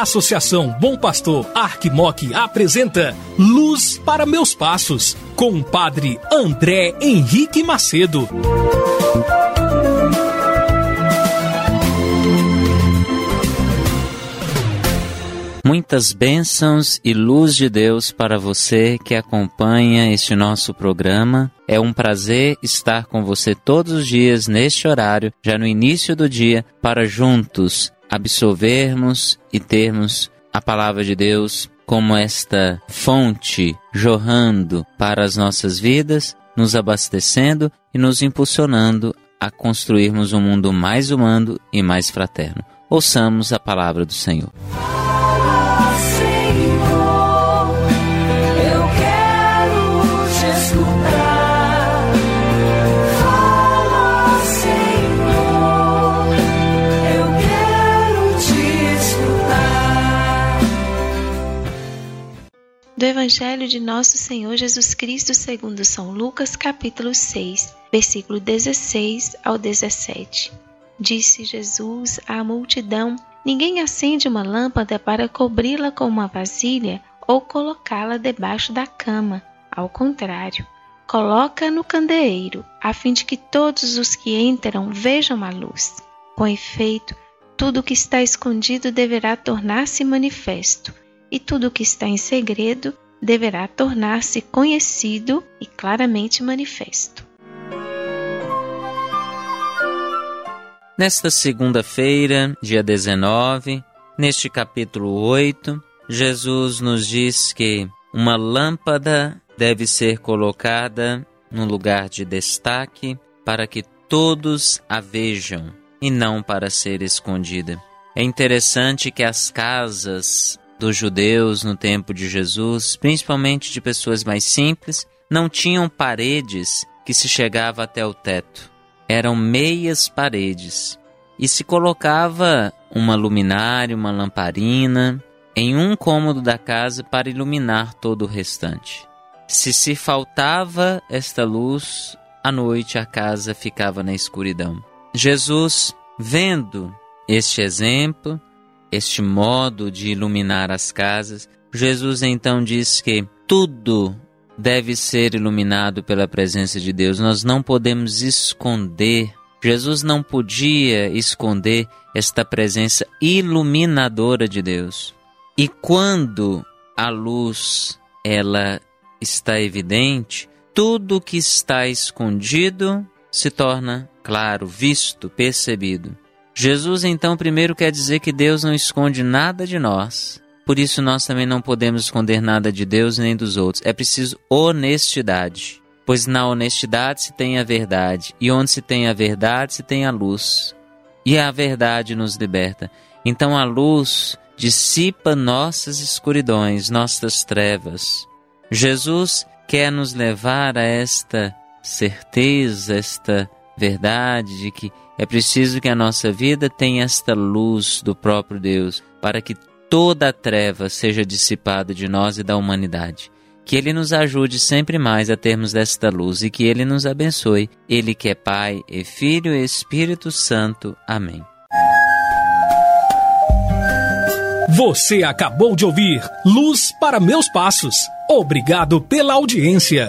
Associação Bom Pastor Arquimoc apresenta Luz para Meus Passos, com o padre André Henrique Macedo. Muitas bênçãos e luz de Deus para você que acompanha este nosso programa. É um prazer estar com você todos os dias neste horário, já no início do dia, para juntos absorvermos e termos a palavra de Deus como esta fonte jorrando para as nossas vidas, nos abastecendo e nos impulsionando a construirmos um mundo mais humano e mais fraterno. Ouçamos a palavra do Senhor. Do Evangelho de Nosso Senhor Jesus Cristo segundo São Lucas, capítulo 6, versículo 16 ao 17. Disse Jesus à multidão: Ninguém acende uma lâmpada para cobri-la com uma vasilha ou colocá-la debaixo da cama. Ao contrário, coloca no candeeiro, a fim de que todos os que entram vejam a luz. Com efeito, tudo o que está escondido deverá tornar-se manifesto, e tudo o que está em segredo deverá tornar-se conhecido e claramente manifesto. Nesta segunda-feira, dia 19, neste capítulo 8, Jesus nos diz que uma lâmpada deve ser colocada no lugar de destaque para que todos a vejam e não para ser escondida. É interessante que as casas dos judeus no tempo de Jesus, principalmente de pessoas mais simples, não tinham paredes que se chegava até o teto eram meias paredes e se colocava uma luminária, uma lamparina em um cômodo da casa para iluminar todo o restante. Se se faltava esta luz, à noite a casa ficava na escuridão. Jesus, vendo este exemplo, este modo de iluminar as casas, Jesus então diz que tudo deve ser iluminado pela presença de Deus. Nós não podemos esconder. Jesus não podia esconder esta presença iluminadora de Deus. E quando a luz ela está evidente, tudo que está escondido se torna claro, visto, percebido. Jesus então primeiro quer dizer que Deus não esconde nada de nós. Por isso nós também não podemos esconder nada de Deus nem dos outros. É preciso honestidade, pois na honestidade se tem a verdade, e onde se tem a verdade se tem a luz. E a verdade nos liberta. Então a luz dissipa nossas escuridões, nossas trevas. Jesus quer nos levar a esta certeza, esta verdade de que é preciso que a nossa vida tenha esta luz do próprio Deus, para que toda a treva seja dissipada de nós e da humanidade. Que Ele nos ajude sempre mais a termos desta luz e que Ele nos abençoe. Ele que é Pai e Filho e Espírito Santo. Amém. Você acabou de ouvir Luz para Meus Passos. Obrigado pela audiência.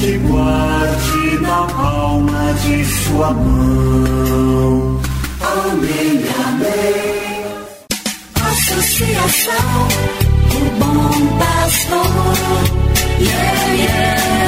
te guarde na palma de sua mão. Amém, amém. Associação, o bom pastor. Yeah, yeah.